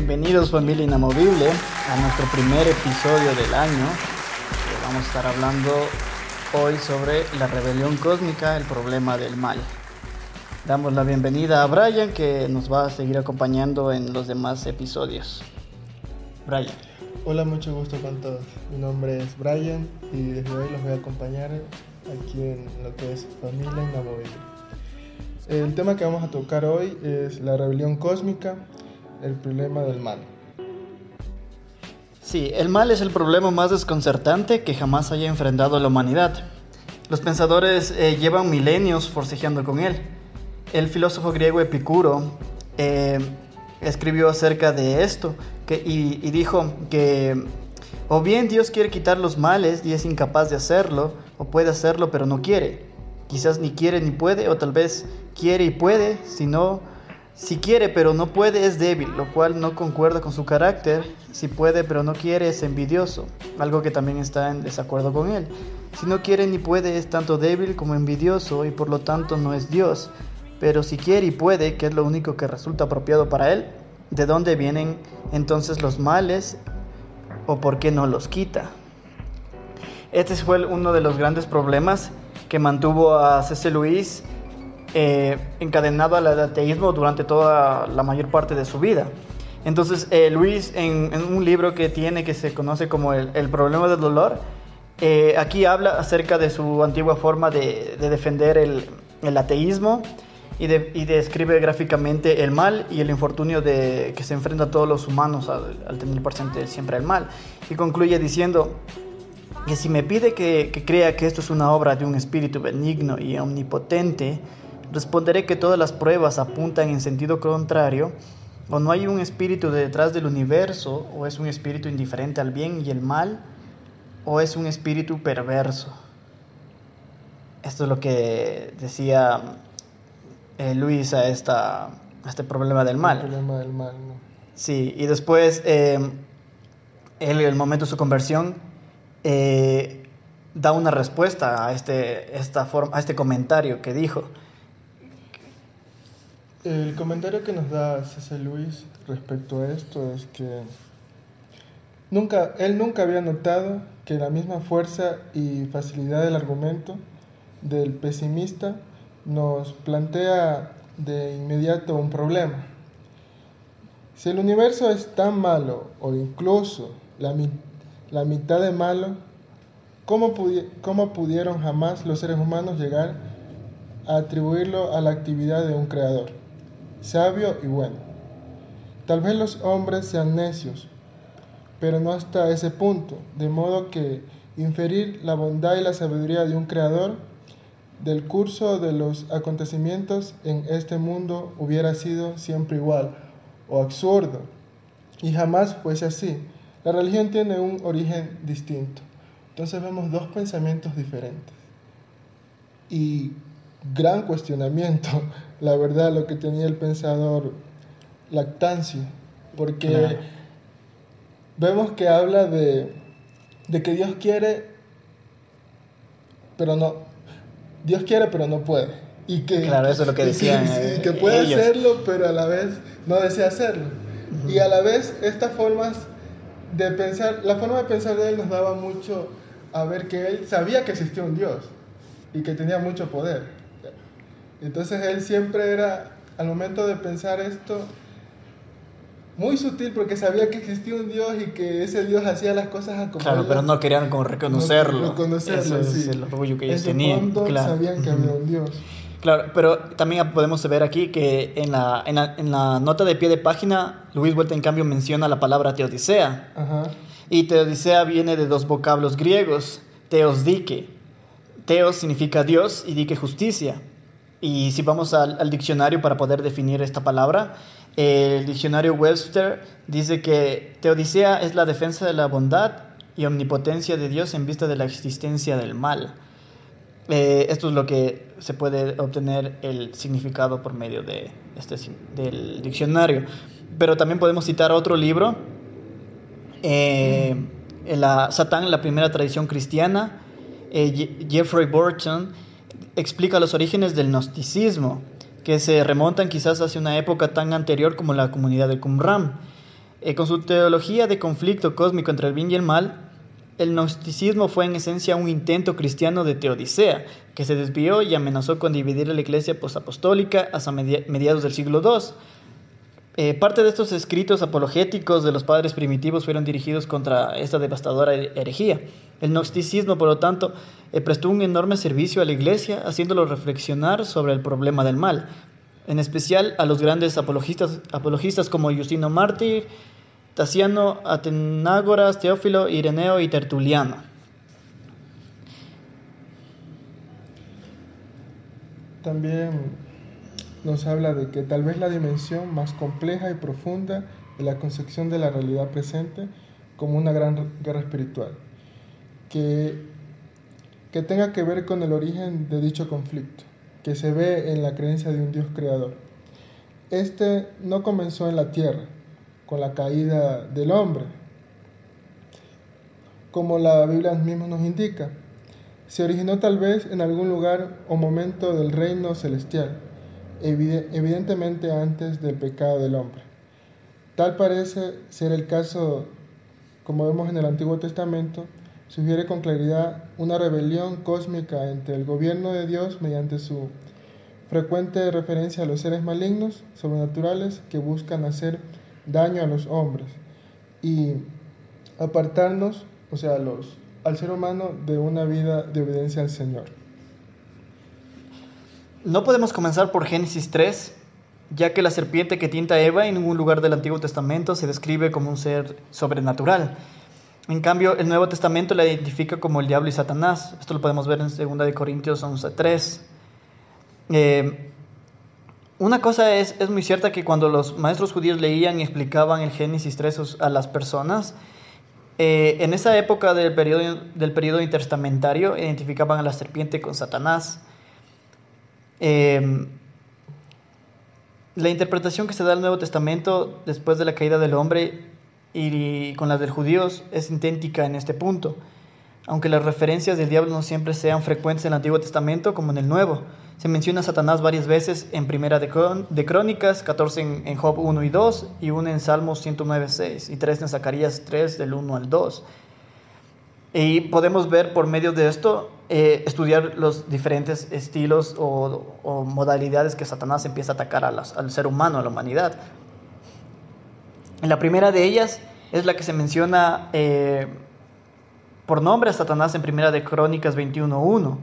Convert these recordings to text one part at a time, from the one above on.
bienvenidos familia inamovible a nuestro primer episodio del año. Vamos a estar hablando hoy sobre la rebelión cósmica, el problema del mal. Damos la bienvenida a Brian que nos va a seguir acompañando en los demás episodios. Brian. Hola, mucho gusto con todos. Mi nombre es Brian y desde hoy los voy a acompañar aquí en lo que es Familia Inamovible. El tema que vamos a tocar hoy es la rebelión cósmica, el problema del mal. Sí, el mal es el problema más desconcertante que jamás haya enfrentado la humanidad. Los pensadores eh, llevan milenios forcejeando con él. El filósofo griego Epicuro eh, escribió acerca de esto y, y dijo que o bien Dios quiere quitar los males y es incapaz de hacerlo, o puede hacerlo pero no quiere. Quizás ni quiere ni puede, o tal vez quiere y puede, si no si quiere pero no puede es débil, lo cual no concuerda con su carácter. Si puede pero no quiere es envidioso, algo que también está en desacuerdo con él. Si no quiere ni puede es tanto débil como envidioso y por lo tanto no es Dios. Pero si quiere y puede, que es lo único que resulta apropiado para él, ¿de dónde vienen entonces los males o por qué no los quita? Este fue uno de los grandes problemas que mantuvo a C.C. Luis eh, encadenado al ateísmo durante toda la mayor parte de su vida. Entonces, eh, Luis, en, un libro que tiene que se conoce como El, problema del dolor, eh, aquí habla acerca de su antigua forma de, defender el, ateísmo y, describe gráficamente el mal y el infortunio de que se enfrenta a todos los humanos al, tener presente siempre el mal. Y concluye diciendo que si me pide que crea que esto es una obra de un espíritu benigno y omnipotente, Responderé que todas las pruebas apuntan en sentido contrario, o no hay un espíritu detrás del universo, o es un espíritu indiferente al bien y el mal, o es un espíritu perverso. Esto es lo que decía eh, Luis a, esta, este problema del mal. El problema del mal, Sí, y después, eh, él, en el momento de su conversión, eh, da una respuesta a este, esta forma, a este comentario que dijo. El comentario que nos da César Luis respecto a esto es que nunca, él nunca había notado que la misma fuerza y facilidad del argumento del pesimista nos plantea de inmediato un problema. Si el universo es tan malo o incluso la, mitad de malo, ¿cómo, ¿cómo pudieron jamás los seres humanos llegar a atribuirlo a la actividad de un creador? Sabio y bueno. Tal vez los hombres sean necios, pero no hasta ese punto, de modo que inferir la bondad y la sabiduría de un creador del curso de los acontecimientos en este mundo hubiera sido siempre igual o absurdo, y jamás fuese así. La religión tiene un origen distinto. Entonces vemos dos pensamientos diferentes. Y gran cuestionamiento, la verdad, lo que tenía el pensador Lactancio, porque vemos que habla de, de que Dios quiere, pero no, Dios quiere, pero no puede. Y que, claro, eso es lo que decían. Que, que puede hacerlo, pero a la vez no desea hacerlo. Y a la vez, estas formas de pensar, la forma de pensar de él nos daba mucho a ver que él sabía que existía un Dios y que tenía mucho poder. Entonces él siempre era, al momento de pensar esto, muy sutil porque sabía que existía un Dios y que ese Dios hacía las cosas a como Claro, pero no querían como reconocerlo. No, reconocerlo, Eso es el orgullo que ellos tenían. Claro. sabían que había un Dios. Claro, pero también podemos ver aquí que en la, en la, en la nota de pie de página, Luis Vuelta en cambio menciona la palabra teodicea. Ajá. Y teodicea viene de dos vocablos griegos, teos dique. Teos significa Dios y dique justicia. Y si vamos al, diccionario para poder definir esta palabra, el diccionario Webster dice que Teodicea es la defensa de la bondad y omnipotencia de Dios en vista de la existencia del mal. Eh, esto es lo que se puede obtener el significado por medio de este, del diccionario. Pero también podemos citar otro libro, eh, la, Satán, la primera tradición cristiana, eh, Jeffrey Burton explica los orígenes del gnosticismo, que se remontan quizás hacia una época tan anterior como la comunidad de Qumran. Eh, con su teología de conflicto cósmico entre el bien y el mal, el gnosticismo fue en esencia un intento cristiano de teodicea, que se desvió y amenazó con dividir la iglesia postapostólica hasta mediados del siglo II. Eh, parte de estos escritos apologéticos de los padres primitivos fueron dirigidos contra esta devastadora herejía. El gnosticismo, por lo tanto, eh, prestó un enorme servicio a la iglesia, haciéndolo reflexionar sobre el problema del mal, en especial a los grandes apologistas, como Justino Mártir, Tasiano, Atenágoras, Teófilo, Ireneo y Tertuliano. También nos habla de que tal vez la dimensión más compleja y profunda de la concepción de la realidad presente como una gran guerra espiritual, que, que tenga que ver con el origen de dicho conflicto, que se ve en la creencia de un Dios creador. Este no comenzó en la tierra, con la caída del hombre, como la Biblia misma nos indica. Se originó tal vez en algún lugar o momento del reino celestial, evidentemente antes del pecado del hombre. Tal parece ser el caso, como vemos en el Antiguo Testamento, sugiere con claridad una rebelión cósmica entre el gobierno de Dios mediante su frecuente referencia a los seres malignos, sobrenaturales, que buscan hacer daño a los hombres y apartarnos, o sea, al ser humano de una vida de obediencia al Señor. No podemos comenzar por Génesis 3, ya que la serpiente que tienta a Eva en ningún lugar del Antiguo Testamento se describe como un ser sobrenatural. En cambio, el Nuevo Testamento la identifica como el diablo y Satanás. Esto lo podemos ver en 2 Corintios 11.3. Eh, una cosa es, es muy cierta que cuando los maestros judíos leían y explicaban el Génesis 3 a las personas, eh, en esa época del periodo, del periodo intertestamentario identificaban a la serpiente con Satanás. Em, la interpretación que se da al Nuevo Testamento después de la caída del hombre y con la de los judíos es idéntica en este punto, aunque las referencias del diablo no siempre sean frecuentes en el Antiguo Testamento como en el Nuevo. Se menciona a Satanás varias veces en Primera de, Crónicas, 14 en, Job 1 y 2, y 1 en Salmos 109, 6, y 3 en Zacarías 3 del 1 al 2. Y podemos ver por medio de esto, eh, estudiar los diferentes estilos o, modalidades que Satanás empieza a atacar al ser humano, a la humanidad. La primera de ellas es la que se menciona eh, por nombre a Satanás en Primera de Crónicas 21.1.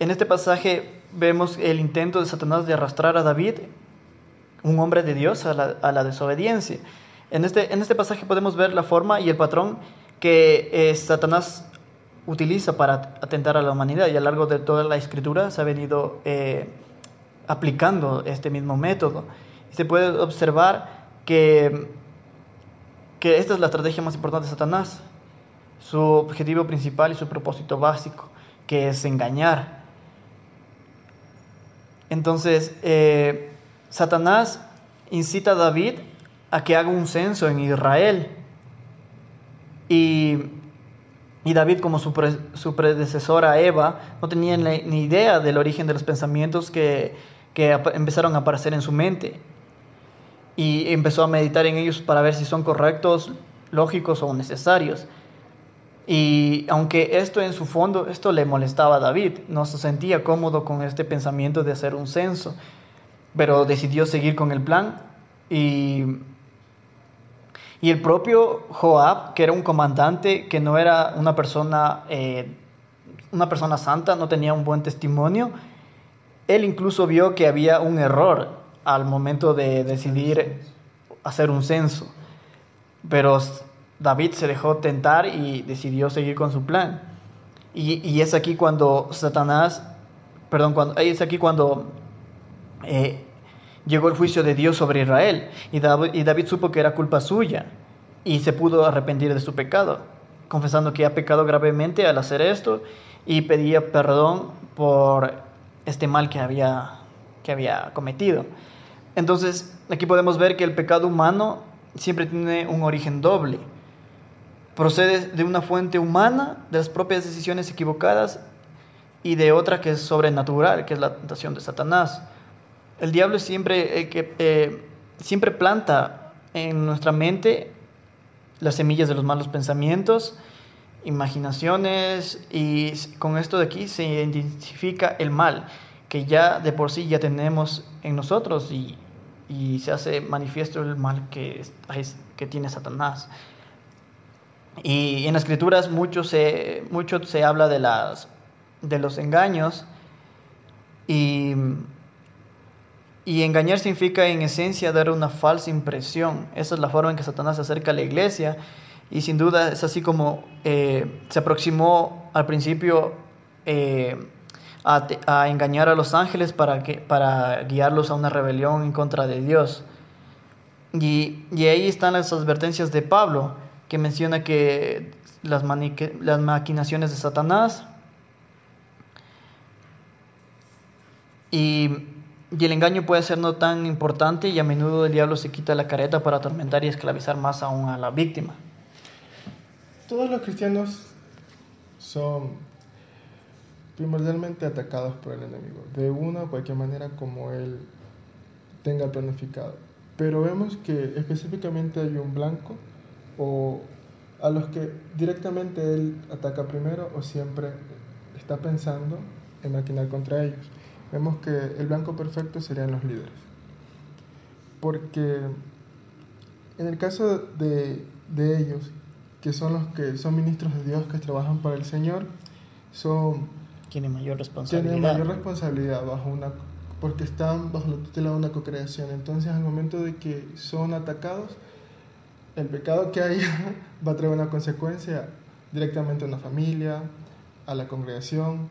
En este pasaje vemos el intento de Satanás de arrastrar a David, un hombre de Dios, a la, desobediencia. En este, en este pasaje podemos ver la forma y el patrón que eh, Satanás utiliza para atentar a la humanidad y a lo largo de toda la escritura se ha venido eh, aplicando este mismo método. Se puede observar que, que esta es la estrategia más importante de Satanás, su objetivo principal y su propósito básico, que es engañar, entonces, eh, Satanás incita a David a que haga un censo en Israel. Y, David, como su, predecesora Eva, no tenía ni idea del origen de los pensamientos que, que empezaron a aparecer en su mente. Y empezó a meditar en ellos para ver si son correctos, lógicos o necesarios. Y aunque esto en su fondo, esto le molestaba a David, no se sentía cómodo con este pensamiento de hacer un censo, pero decidió seguir con el plan y, y el propio Joab, que era un comandante, que no era una persona, eh, una persona santa, no tenía un buen testimonio, él incluso vio que había un error al momento de decidir hacer un censo, pero David se dejó tentar y decidió seguir con su plan. Y, es aquí cuando Satanás, perdón, cuando, es aquí cuando eh, llegó el juicio de Dios sobre Israel. Y David, supo que era culpa suya y se pudo arrepentir de su pecado, confesando que ha pecado gravemente al hacer esto y pedía perdón por este mal que había, que había cometido. Entonces, aquí podemos ver que el pecado humano siempre tiene un origen doble procede de una fuente humana, de las propias decisiones equivocadas, y de otra que es sobrenatural, que es la tentación de Satanás. El diablo siempre, eh, que, eh, siempre planta en nuestra mente las semillas de los malos pensamientos, imaginaciones y con esto de aquí se identifica el mal que ya de por sí ya tenemos en nosotros y, se hace manifiesto el mal que, que tiene Satanás. Y en las escrituras mucho se, mucho se habla de, las, de los engaños y, y engañar significa en esencia dar una falsa impresión. Esa es la forma en que Satanás se acerca a la iglesia y sin duda es así como eh, se aproximó al principio eh, a, engañar a los ángeles para, que, para guiarlos a una rebelión en contra de Dios. Y, y ahí están las advertencias de Pablo que menciona que las, las maquinaciones de Satanás y, y, el engaño puede ser no tan importante y a menudo el diablo se quita la careta para atormentar y esclavizar más aún a la víctima. Todos los cristianos son primordialmente atacados por el enemigo, de una o cualquier manera como él tenga planificado. Pero vemos que específicamente hay un blanco o a los que directamente él ataca primero o siempre está pensando en maquinar contra ellos. Vemos que el blanco perfecto serían los líderes. Porque en el caso de, de ellos, que son los que son ministros de Dios, que trabajan para el Señor, son... Tienen mayor responsabilidad. Tienen mayor responsabilidad bajo una, porque están bajo la tutela de una co-creación. Entonces, al momento de que son atacados, el pecado que hay va a traer una consecuencia directamente a una familia, a la congregación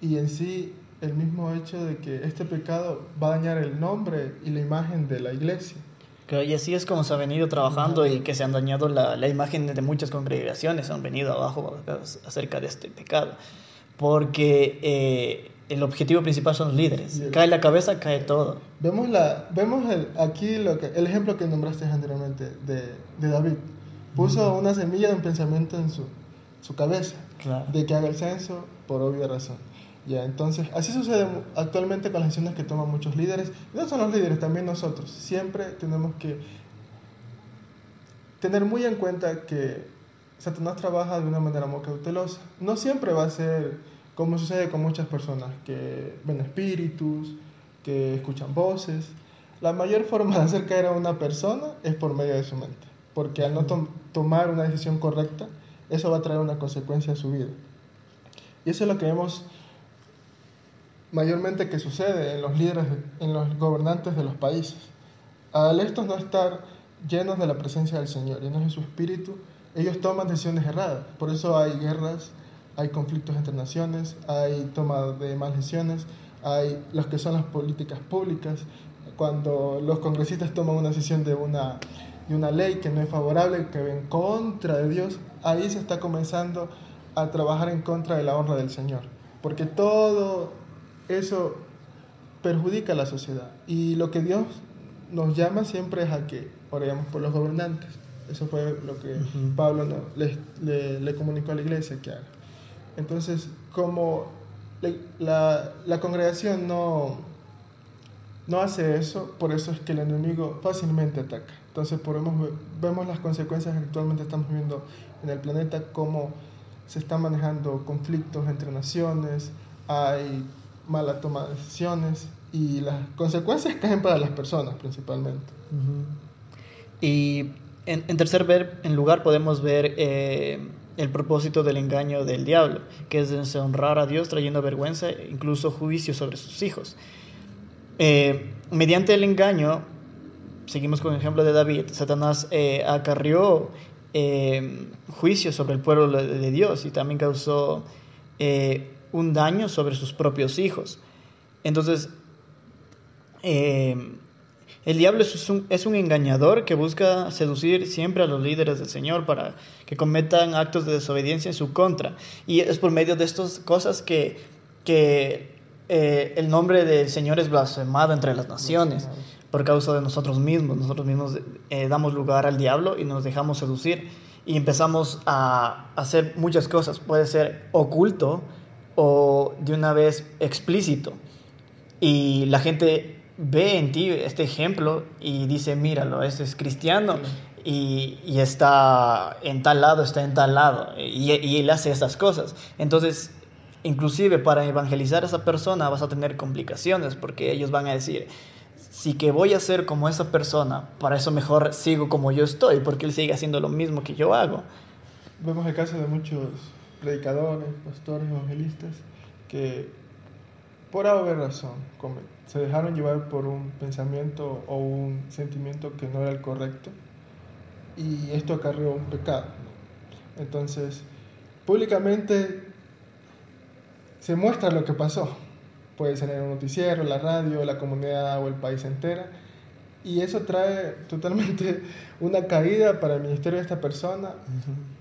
y en sí el mismo hecho de que este pecado va a dañar el nombre y la imagen de la iglesia. y así es como se ha venido trabajando y que se han dañado la, la imagen de muchas congregaciones, han venido abajo acerca de este pecado. Porque eh, el objetivo principal son los líderes. Cae la cabeza, cae todo. Vemos, la, vemos el, aquí lo que, el ejemplo que nombraste anteriormente de, de David. Puso una semilla de un pensamiento en su, su cabeza de que haga el censo por obvia razón. Ya, entonces, así sucede actualmente con las decisiones que toman muchos líderes. No son los líderes, también nosotros. Siempre tenemos que tener muy en cuenta que Satanás trabaja de una manera muy cautelosa. No siempre va a ser como sucede con muchas personas que ven espíritus, que escuchan voces. La mayor forma de hacer caer a una persona es por medio de su mente, porque al no tomar una decisión correcta, eso va a traer una consecuencia a su vida. Y eso es lo que vemos mayormente que sucede en los líderes, en los gobernantes de los países. Al estos no estar llenos de la presencia del Señor, llenos de su espíritu, ellos toman decisiones erradas. Por eso hay guerras, hay conflictos entre naciones, hay toma de malas decisiones, hay los que son las políticas públicas, cuando los congresistas toman una decisión de una, de una ley que no es favorable, que va en contra de Dios, ahí se está comenzando a trabajar en contra de la honra del Señor, porque todo eso perjudica a la sociedad. Y lo que Dios nos llama siempre es a que oremos por los gobernantes. Eso fue lo que Pablo le, le, le comunicó a la iglesia que haga. Entonces, como la, la congregación no, no hace eso, por eso es que el enemigo fácilmente ataca. Entonces podemos, vemos las consecuencias que actualmente estamos viendo en el planeta, cómo se están manejando conflictos entre naciones, hay mala toma de decisiones y las consecuencias caen para las personas principalmente. Y en, tercer ver, en lugar podemos ver eh, el propósito del engaño del diablo, que es deshonrar a Dios trayendo vergüenza e incluso juicio sobre sus hijos. Eh, mediante el engaño, seguimos con el ejemplo de David, Satanás eh, acarrió eh, juicio sobre el pueblo de Dios y también causó un daño sobre sus propios hijos. Entonces, el diablo es un, es un, engañador que busca seducir siempre a los líderes del Señor para que cometan actos de desobediencia en su contra. Y es por medio de estas cosas que, que eh, el nombre del Señor es blasfemado entre las naciones por causa de nosotros mismos. Nosotros mismos eh, damos lugar al diablo y nos dejamos seducir y empezamos a hacer muchas cosas. Puede ser oculto o de una vez explícito. Y la gente ve en ti este ejemplo y dice, míralo, este es cristiano y, y está en tal lado, está en tal lado, y, y él hace estas cosas. Entonces, inclusive para evangelizar a esa persona vas a tener complicaciones porque ellos van a decir, si que voy a ser como esa persona, para eso mejor sigo como yo estoy, porque él sigue haciendo lo mismo que yo hago. Vemos el caso de muchos predicadores, pastores, evangelistas, que por haber razón se dejaron llevar por un pensamiento o un sentimiento que no era el correcto y esto acarreó un pecado. Entonces, públicamente se muestra lo que pasó. Puede ser en un noticiero, la radio, la comunidad o el país entera. Y eso trae totalmente una caída para el ministerio de esta persona,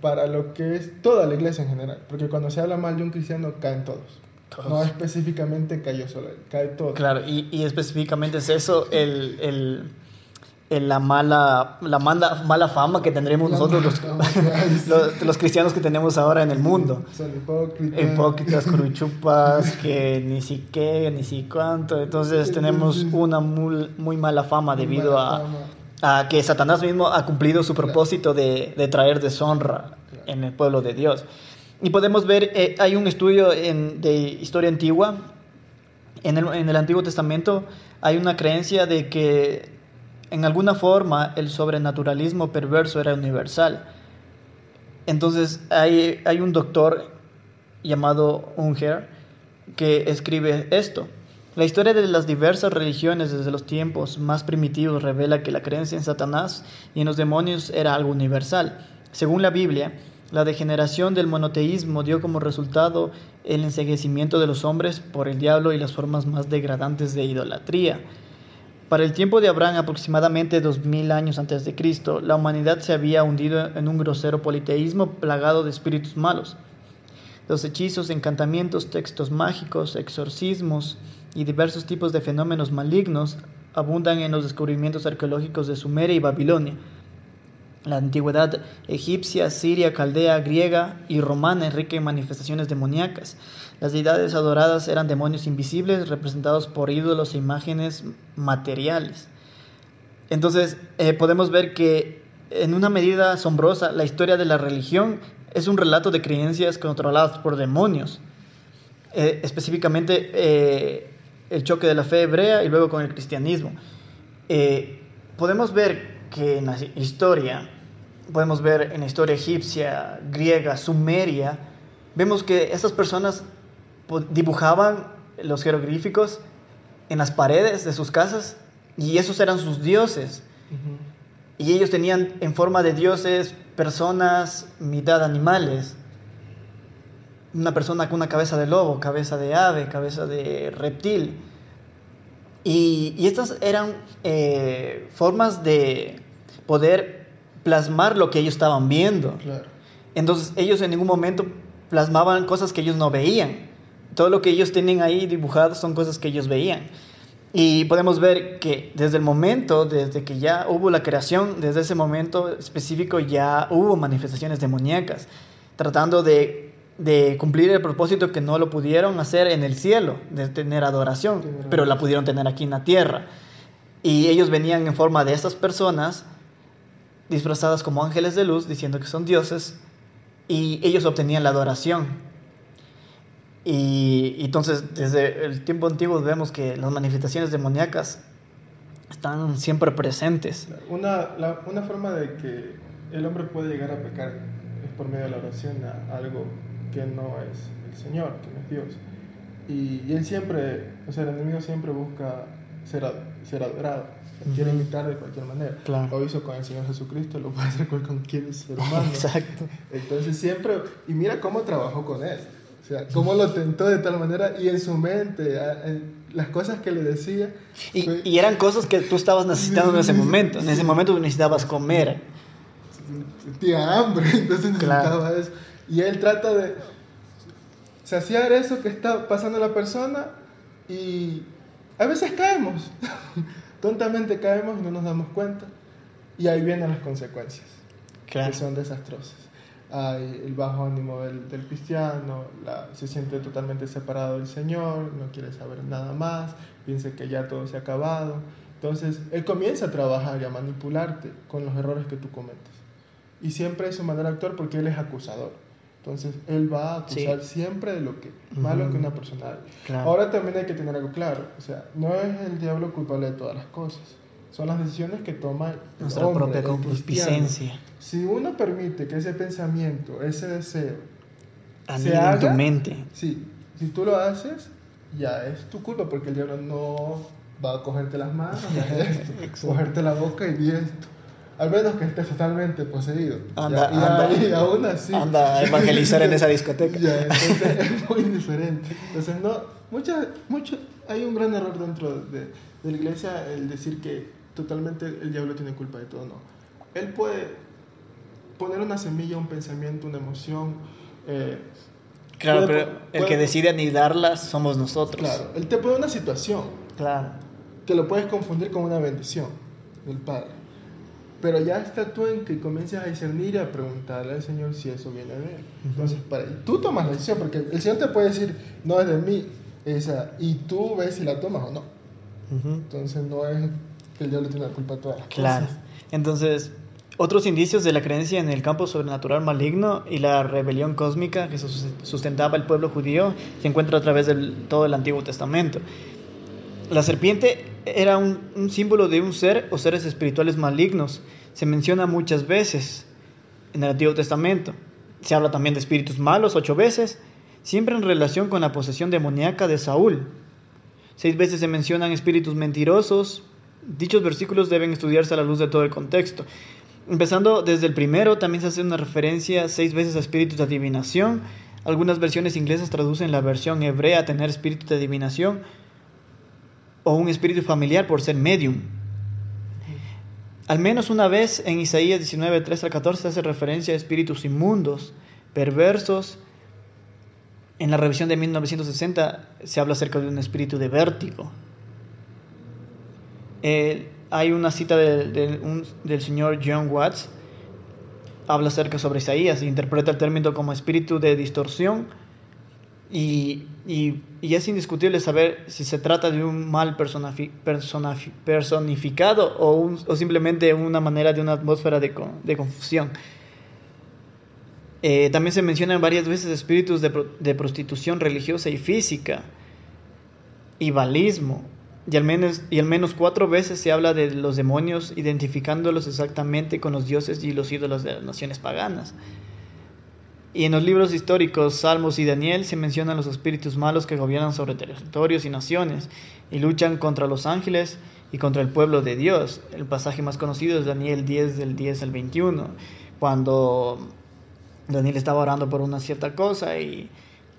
para lo que es toda la iglesia en general. Porque cuando se habla mal de un cristiano, caen todos. No específicamente cayó solo él, cae todo. Claro, y, y específicamente es eso, el, el la mala, la mala, mala fama que tendremos nosotros los, los, cristianos que tenemos ahora en el mundo. Son hipócritas. Hipócritas, cruchupas, que ni si qué, ni si cuánto. Entonces tenemos una muy, muy mala fama debido a, a, que Satanás mismo ha cumplido su propósito de, de traer deshonra en el pueblo de Dios. Y podemos ver, eh, hay un estudio en, de historia antigua, en el, en el Antiguo Testamento hay una creencia de que en alguna forma el sobrenaturalismo perverso era universal. Entonces hay, un doctor llamado Unger que escribe esto. La historia de las diversas religiones desde los tiempos más primitivos revela que la creencia en Satanás y en los demonios era algo universal. Según la Biblia, la degeneración del monoteísmo dio como resultado el enseguecimiento de los hombres por el diablo y las formas más degradantes de idolatría. Para el tiempo de Abraham, aproximadamente 2000 años antes de Cristo, la humanidad se había hundido en un grosero politeísmo plagado de espíritus malos. Los hechizos, encantamientos, textos mágicos, exorcismos y diversos tipos de fenómenos malignos abundan en los descubrimientos arqueológicos de Sumeria y Babilonia. La antigüedad egipcia, siria, caldea, griega y romana es rica en manifestaciones demoníacas. Las deidades adoradas eran demonios invisibles representados por ídolos e imágenes materiales. Entonces eh, podemos ver que en una medida asombrosa la historia de la religión es un relato de creencias controladas por demonios. Eh, específicamente eh, el choque de la fe hebrea y luego con el cristianismo. podemos ver que en la historia, podemos ver en la historia egipcia, griega, sumeria, vemos que estas personas dibujaban los jeroglíficos en las paredes de sus casas y esos eran sus dioses. Y ellos tenían en forma de dioses personas, mitad animales. Una persona con una cabeza de lobo, cabeza de ave, cabeza de reptil. Y, estas eran eh, formas de poder plasmar lo que ellos estaban viendo. Entonces ellos en ningún momento plasmaban cosas que ellos no veían todo lo que ellos tienen ahí dibujado son cosas que ellos veían. Y podemos ver que desde el momento, desde que ya hubo la creación, desde ese momento específico ya hubo manifestaciones demoníacas, tratando de, de cumplir el propósito que no lo pudieron hacer en el cielo, de tener adoración, pero la pudieron tener aquí en la tierra. Y ellos venían en forma de estas personas, disfrazadas como ángeles de luz, diciendo que son dioses, y ellos obtenían la adoración y, entonces, desde el tiempo antiguo vemos que las manifestaciones demoníacas están siempre presentes. Una, una forma de que el hombre puede llegar a pecar es por medio de la oración a algo que no es el Señor, que no es Dios. Y, él siempre, o sea, el enemigo siempre busca ser, ser adorado, quiere imitar de cualquier manera. Lo hizo con el Señor Jesucristo, lo puede hacer con cualquier ser humano. Exacto. Entonces siempre, y mira cómo trabajó con él. O sea, cómo lo tentó de tal manera y en su mente, las cosas que le decía. Y, eran cosas que tú estabas necesitando en ese momento. En ese momento necesitabas comer. Sentía hambre, entonces necesitaba eso. Y él trata de saciar eso que está pasando la persona y a veces caemos. Tontamente caemos y no nos damos cuenta. Y ahí vienen las consecuencias, que son desastrosas. Hay el bajo ánimo del, del cristiano, la, se siente totalmente separado del Señor, no quiere saber nada más, piensa que ya todo se ha acabado. Entonces, Él comienza a trabajar y a manipularte con los errores que tú cometes. Y siempre es su manera de actuar porque Él es acusador. Entonces, Él va a acusar siempre de lo que malo que una persona haga. Ahora también hay que tener algo claro. O sea, no es el diablo culpable de todas las cosas. Son las decisiones que toma nuestra propia concupiscencia. Si uno permite que ese pensamiento, ese deseo, se haga, en tu mente. Sí, si tú lo haces, ya es tu culpa porque el diablo no va a cogerte las manos, cogerte la boca y esto. Al menos que estés totalmente poseído. Anda, anda, y aún así. Anda a evangelizar en esa discoteca. Ya, entonces es muy diferente. Entonces, no, mucha, mucho, hay un gran error dentro de, de la iglesia el decir que totalmente el diablo tiene culpa de todo. No. Él puede poner una semilla, un pensamiento, una emoción. Eh, claro, pero el que decide anidarlas somos nosotros. Claro, él te pone una situación. Claro. Que lo puedes confundir con una bendición del Padre. Pero ya está tú en que comiences a discernir y a preguntarle al Señor si eso viene de Él. Entonces, para, tú tomas la decisión, porque el Señor te puede decir, no es de mí, esa, y tú ves si la tomas o no. Entonces, no es que el diablo tiene la culpa de todas las claro. Entonces, otros indicios de la creencia en el campo sobrenatural maligno y la rebelión cósmica que sustentaba el pueblo judío se encuentra a través de todo el Antiguo Testamento. La serpiente era un, símbolo de un ser o seres espirituales malignos. Se menciona muchas veces en el Antiguo Testamento. Se habla también de espíritus malos ocho veces, siempre en relación con la posesión demoníaca de Saúl. Seis veces se mencionan espíritus mentirosos. Dichos versículos deben estudiarse a la luz de todo el contexto. Empezando desde el primero, también se hace una referencia seis veces a espíritus de adivinación. Algunas versiones inglesas traducen la versión hebrea a tener espíritu de adivinación o un espíritu familiar por ser medium. Al menos una vez en Isaías 19, 3 al 14 hace referencia a espíritus inmundos, perversos. En la revisión de 1960 se habla acerca de un espíritu de vértigo. Eh, hay una cita del señor John Watts, habla acerca sobre Isaías, interpreta el término como espíritu de distorsión y, es indiscutible saber si se trata de un mal personificado o, simplemente una manera de una atmósfera de, de confusión. Eh, también se mencionan varias veces espíritus de, de, prostitución religiosa y física y balismo. Y al, menos, y al menos cuatro veces se habla de los demonios identificándolos exactamente con los dioses y los ídolos de las naciones paganas. Y en los libros históricos, Salmos y Daniel, se mencionan los espíritus malos que gobiernan sobre territorios y naciones y luchan contra los ángeles y contra el pueblo de Dios. El pasaje más conocido es Daniel 10 del 10 al 21, cuando Daniel estaba orando por una cierta cosa y,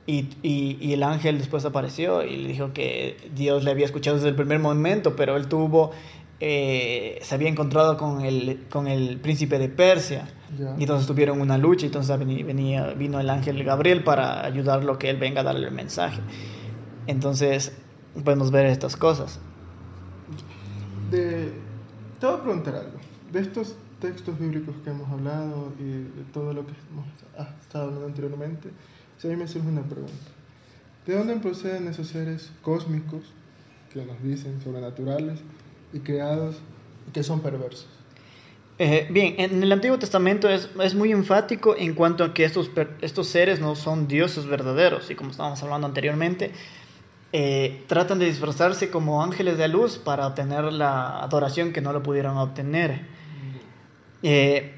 y, y, el ángel después apareció y le dijo que Dios le había escuchado desde el primer momento, pero él tuvo, eh, se había encontrado con el, con el príncipe de Persia y entonces tuvieron una lucha y entonces venía, vino el ángel Gabriel para ayudarlo que él venga a darle el mensaje. Entonces podemos ver estas cosas. De, te voy a preguntar algo. De estos textos bíblicos que hemos hablado y de todo lo que hemos estado hablando anteriormente, si a mí me surge una pregunta. ¿De dónde proceden esos seres cósmicos que nos dicen sobrenaturales y creados y que son perversos? Eh, bien, en el Antiguo Testamento es, es, muy enfático en cuanto a que estos, estos seres no son dioses verdaderos, y como estábamos hablando anteriormente, eh, tratan de disfrazarse como ángeles de luz para obtener la adoración que no lo pudieron obtener. Eh,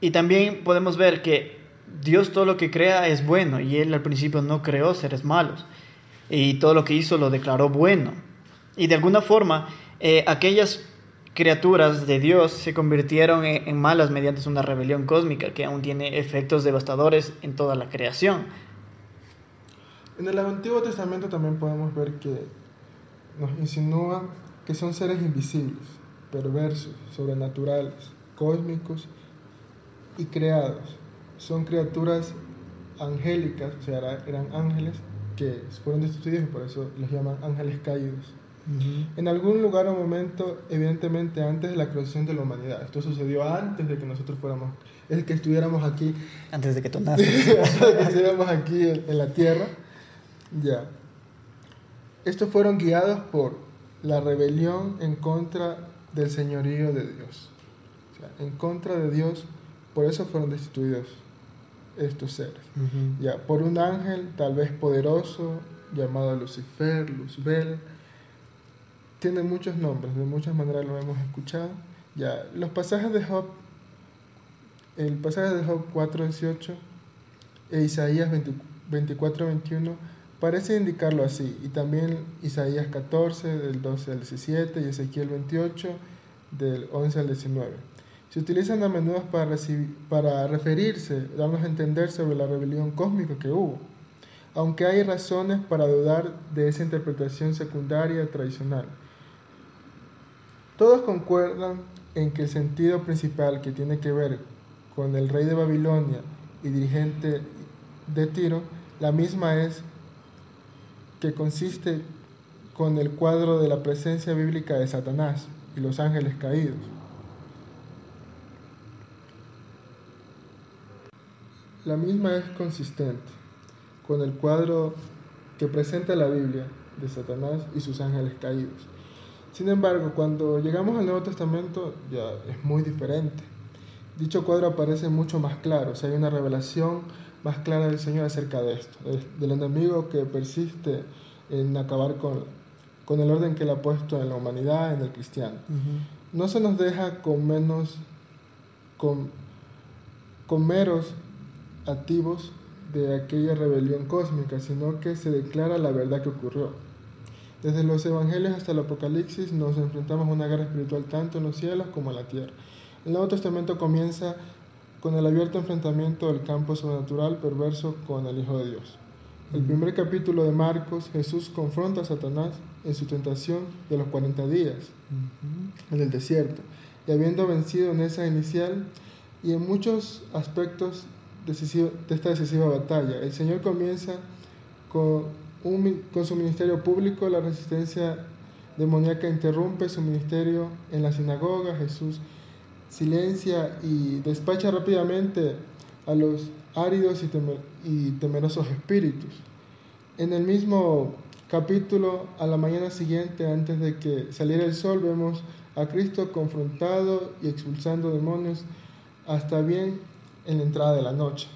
y también podemos ver que Dios todo lo que crea es bueno, y Él al principio no creó seres malos, y todo lo que hizo lo declaró bueno. Y de alguna forma, aquellas criaturas de Dios se convirtieron en malas mediante una rebelión cósmica que aún tiene efectos devastadores en toda la creación. En el Antiguo Testamento también podemos ver que nos insinúa que son seres invisibles, perversos, sobrenaturales, cósmicos y creados. Son criaturas angélicas, o sea, eran ángeles que fueron destituidos y por eso los llaman ángeles caídos. En algún lugar o momento, evidentemente antes de la creación de la humanidad. Esto sucedió antes de que nosotros fuéramos, es que estuviéramos aquí. Antes de que tú antes de que estuviéramos aquí en, la tierra. Ya. Estos fueron guiados por la rebelión en contra del señorío de Dios. O sea, en contra de Dios, por eso fueron destituidos estos seres. Ya, por un ángel tal vez poderoso llamado Lucifer, Luzbel. Tiene muchos nombres, de muchas maneras lo hemos escuchado. Ya, los pasajes de Job, el pasaje de Job 4:18 e Isaías 24:21 parece indicarlo así, y también Isaías 14 del 12 al 17 y Ezequiel 28 del 11 al 19 se utilizan a menudo para, para referirse, darnos a entender sobre la rebelión cósmica que hubo, aunque hay razones para dudar de esa interpretación secundaria tradicional. Todos concuerdan en que el sentido principal que tiene que ver con el rey de Babilonia y dirigente de Tiro, la misma es que consiste con el cuadro de la presencia bíblica de Satanás y los ángeles caídos. La misma es consistente con el cuadro que presenta la Biblia de Satanás y sus ángeles caídos. Sin embargo, cuando llegamos al Nuevo Testamento ya es muy diferente. Dicho cuadro aparece mucho más claro, o sea, hay una revelación más clara del Señor acerca de esto, del enemigo que persiste en acabar con, con el orden que él ha puesto en la humanidad, en el cristiano. No se nos deja con menos, con, con meros activos de aquella rebelión cósmica, sino que se declara la verdad que ocurrió. Desde los evangelios hasta el Apocalipsis nos enfrentamos a una guerra espiritual tanto en los cielos como en la tierra. El Nuevo Testamento comienza con el abierto enfrentamiento del campo sobrenatural perverso con el Hijo de Dios. El primer capítulo de Marcos, Jesús confronta a Satanás en su tentación de los 40 días en el desierto. Y habiendo vencido en esa inicial y en muchos aspectos de esta decisiva batalla. El Señor comienza con, su ministerio público, la resistencia demoníaca interrumpe su ministerio en la sinagoga, Jesús silencia y despacha rápidamente a los áridos y, y temerosos espíritus. En el mismo capítulo, a la mañana siguiente, antes de que saliera el sol, vemos a Cristo confrontado y expulsando demonios hasta bien en la entrada de la noche.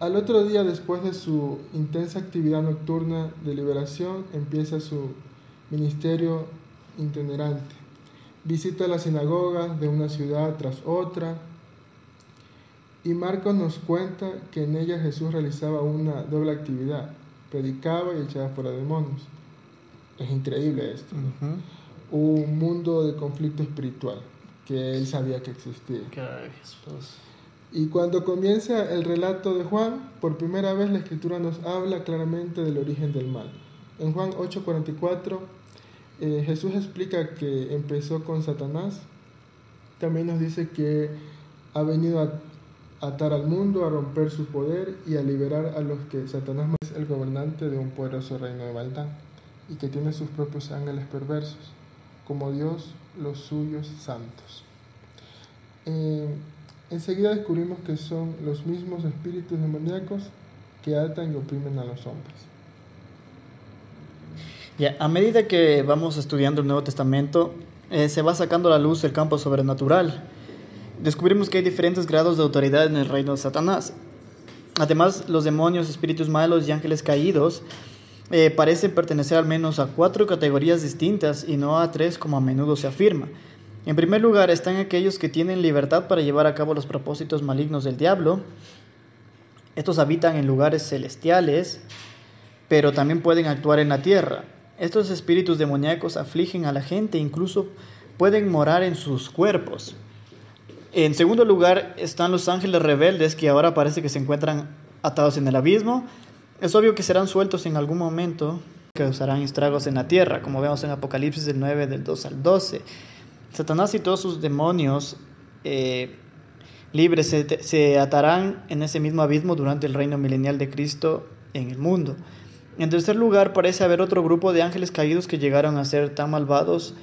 Al otro día, después de su intensa actividad nocturna de liberación, empieza su ministerio itinerante. Visita las sinagogas de una ciudad tras otra y Marcos nos cuenta que en ella Jesús realizaba una doble actividad, predicaba y echaba fuera demonios. Es increíble esto. Un mundo de conflicto espiritual que él sabía que existía. Y cuando comienza el relato de Juan, por primera vez la escritura nos habla claramente del origen del mal. En Juan 8:44 eh, Jesús explica que empezó con Satanás. También nos dice que ha venido a atar al mundo, a romper su poder y a liberar a los que Satanás es el gobernante de un poderoso reino de maldad y que tiene sus propios ángeles perversos, como Dios los suyos santos. Eh, enseguida descubrimos que son los mismos espíritus demoníacos que atan y oprimen a los hombres. Ya, a medida que vamos estudiando el Nuevo Testamento, eh, se va sacando a la luz el campo sobrenatural. Descubrimos que hay diferentes grados de autoridad en el reino de Satanás. Además, los demonios, espíritus malos y ángeles caídos eh, parecen pertenecer al menos a cuatro categorías distintas y no a tres como a menudo se afirma. En primer lugar están aquellos que tienen libertad para llevar a cabo los propósitos malignos del diablo. Estos habitan en lugares celestiales, pero también pueden actuar en la tierra. Estos espíritus demoníacos afligen a la gente, incluso pueden morar en sus cuerpos. En segundo lugar están los ángeles rebeldes que ahora parece que se encuentran atados en el abismo. Es obvio que serán sueltos en algún momento, causarán estragos en la tierra, como vemos en Apocalipsis del 9 del 2 al 12. Satanás y todos sus demonios eh, libres se, atarán en ese mismo abismo durante el reino milenial de Cristo en el mundo. En tercer lugar, parece haber otro grupo de ángeles caídos que llegaron a ser tan malvados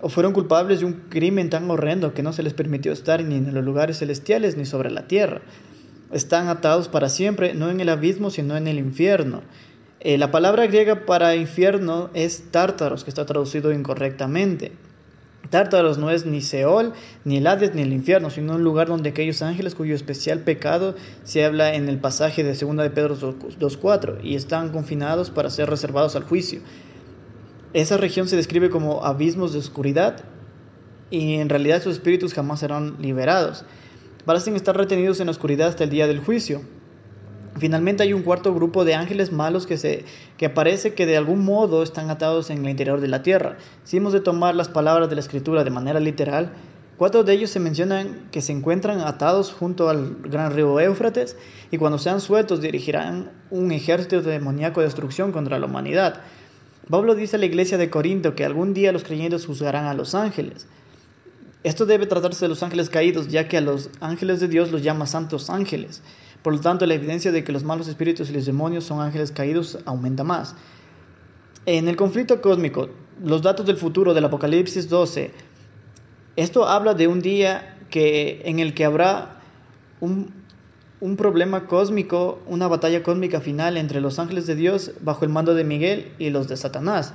o fueron culpables de un crimen tan horrendo que no se les permitió estar ni en los lugares celestiales ni sobre la tierra. Están atados para siempre, no en el abismo, sino en el infierno. Eh, la palabra griega para infierno es tártaros, que está traducido incorrectamente. Tártaros no es ni Seol, ni el Hades, ni el infierno, sino un lugar donde aquellos ángeles cuyo especial pecado se habla en el pasaje de 2 de Pedro 2.4 y están confinados para ser reservados al juicio. Esa región se describe como abismos de oscuridad y en realidad sus espíritus jamás serán liberados. Parecen estar retenidos en la oscuridad hasta el día del juicio. Finalmente hay un cuarto grupo de ángeles malos que, se, que parece que de algún modo están atados en el interior de la tierra. Si hemos de tomar las palabras de la escritura de manera literal, cuatro de ellos se mencionan que se encuentran atados junto al gran río Éufrates y cuando sean sueltos dirigirán un ejército demoníaco de destrucción contra la humanidad. Pablo dice a la iglesia de Corinto que algún día los creyentes juzgarán a los ángeles. Esto debe tratarse de los ángeles caídos, ya que a los ángeles de Dios los llama santos ángeles. Por lo tanto, la evidencia de que los malos espíritus y los demonios son ángeles caídos aumenta más. En el conflicto cósmico, los datos del futuro del Apocalipsis 12, esto habla de un día que, en el que habrá un, un problema cósmico, una batalla cósmica final entre los ángeles de Dios bajo el mando de Miguel y los de Satanás.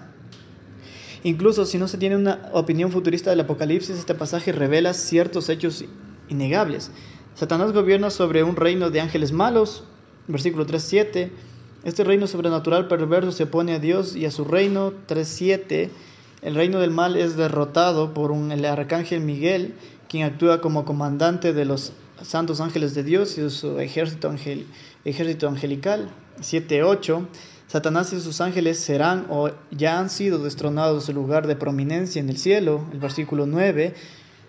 Incluso si no se tiene una opinión futurista del Apocalipsis, este pasaje revela ciertos hechos innegables. Satanás gobierna sobre un reino de ángeles malos, versículo 3.7. Este reino sobrenatural perverso se opone a Dios y a su reino, 3.7. El reino del mal es derrotado por un, el arcángel Miguel, quien actúa como comandante de los santos ángeles de Dios y su ejército, ejército angelical, 7.8. Satanás y sus ángeles serán o ya han sido destronados de su lugar de prominencia en el cielo, el versículo 9.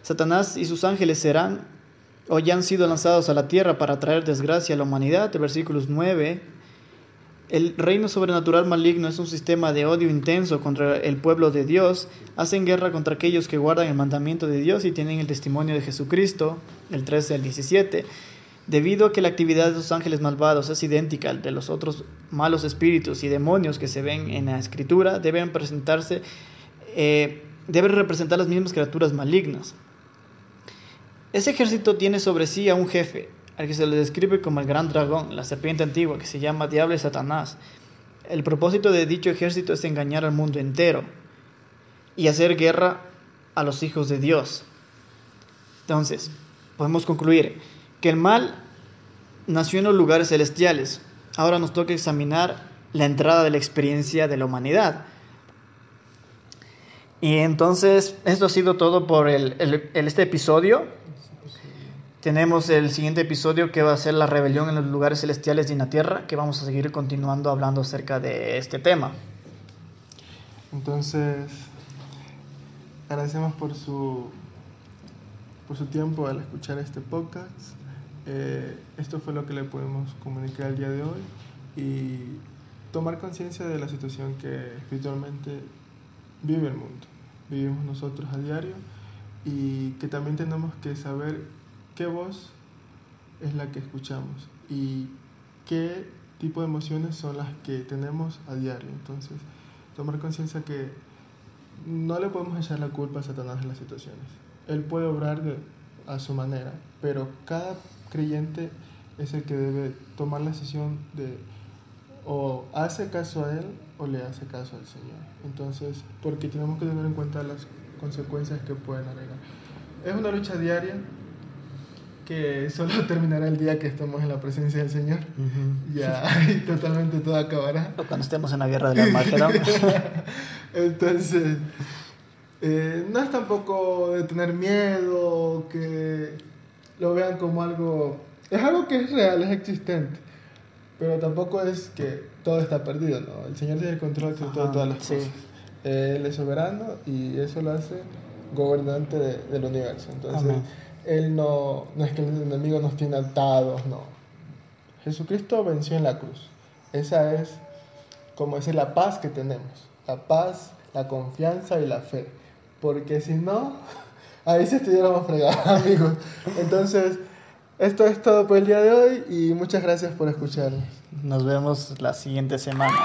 Satanás y sus ángeles serán o ya han sido lanzados a la tierra para traer desgracia a la humanidad. Versículos 9. El reino sobrenatural maligno es un sistema de odio intenso contra el pueblo de Dios. Hacen guerra contra aquellos que guardan el mandamiento de Dios y tienen el testimonio de Jesucristo. El 13 al 17. Debido a que la actividad de los ángeles malvados es idéntica al de los otros malos espíritus y demonios que se ven en la escritura, deben presentarse, eh, deben representar las mismas criaturas malignas. Ese ejército tiene sobre sí a un jefe, al que se le describe como el gran dragón, la serpiente antigua, que se llama Diablo y Satanás. El propósito de dicho ejército es engañar al mundo entero y hacer guerra a los hijos de Dios. Entonces, podemos concluir que el mal nació en los lugares celestiales. Ahora nos toca examinar la entrada de la experiencia de la humanidad. Y entonces, esto ha sido todo por el, este episodio. Tenemos el siguiente episodio que va a ser la rebelión en los lugares celestiales en la tierra, que vamos a seguir continuando hablando acerca de este tema. Entonces, agradecemos por su, por su tiempo al escuchar este podcast. Eh, esto fue lo que le podemos comunicar el día de hoy y tomar conciencia de la situación que espiritualmente vive el mundo, vivimos nosotros a diario y que también tenemos que saber qué voz es la que escuchamos y qué tipo de emociones son las que tenemos a diario. Entonces, tomar conciencia que no le podemos echar la culpa a Satanás en las situaciones. Él puede obrar a su manera, pero cada creyente es el que debe tomar la decisión de o hace caso a él o le hace caso al Señor. Entonces, porque tenemos que tener en cuenta las consecuencias que pueden agregar. Es una lucha diaria, que solo terminará el día que estemos en la presencia del Señor. Ya, y totalmente todo acabará. O cuando estemos en la guerra de la Armagedón. Entonces, eh, no es tampoco de tener miedo, que lo vean como algo... Es algo que es real, es existente. Pero tampoco es que todo está perdido, ¿no? El Señor tiene el control de todas las cosas. Él es soberano y eso lo hace gobernante del universo. Entonces... Él no, no es que el enemigo nos tiene atados, no. Jesucristo venció en la cruz. Esa es, como decir, la paz que tenemos. La paz, la confianza y la fe. Porque si no, Ahí sí estuviéramos fregados, amigos. Entonces, esto es todo por el día de hoy y muchas gracias por escuchar. Nos vemos la siguiente semana.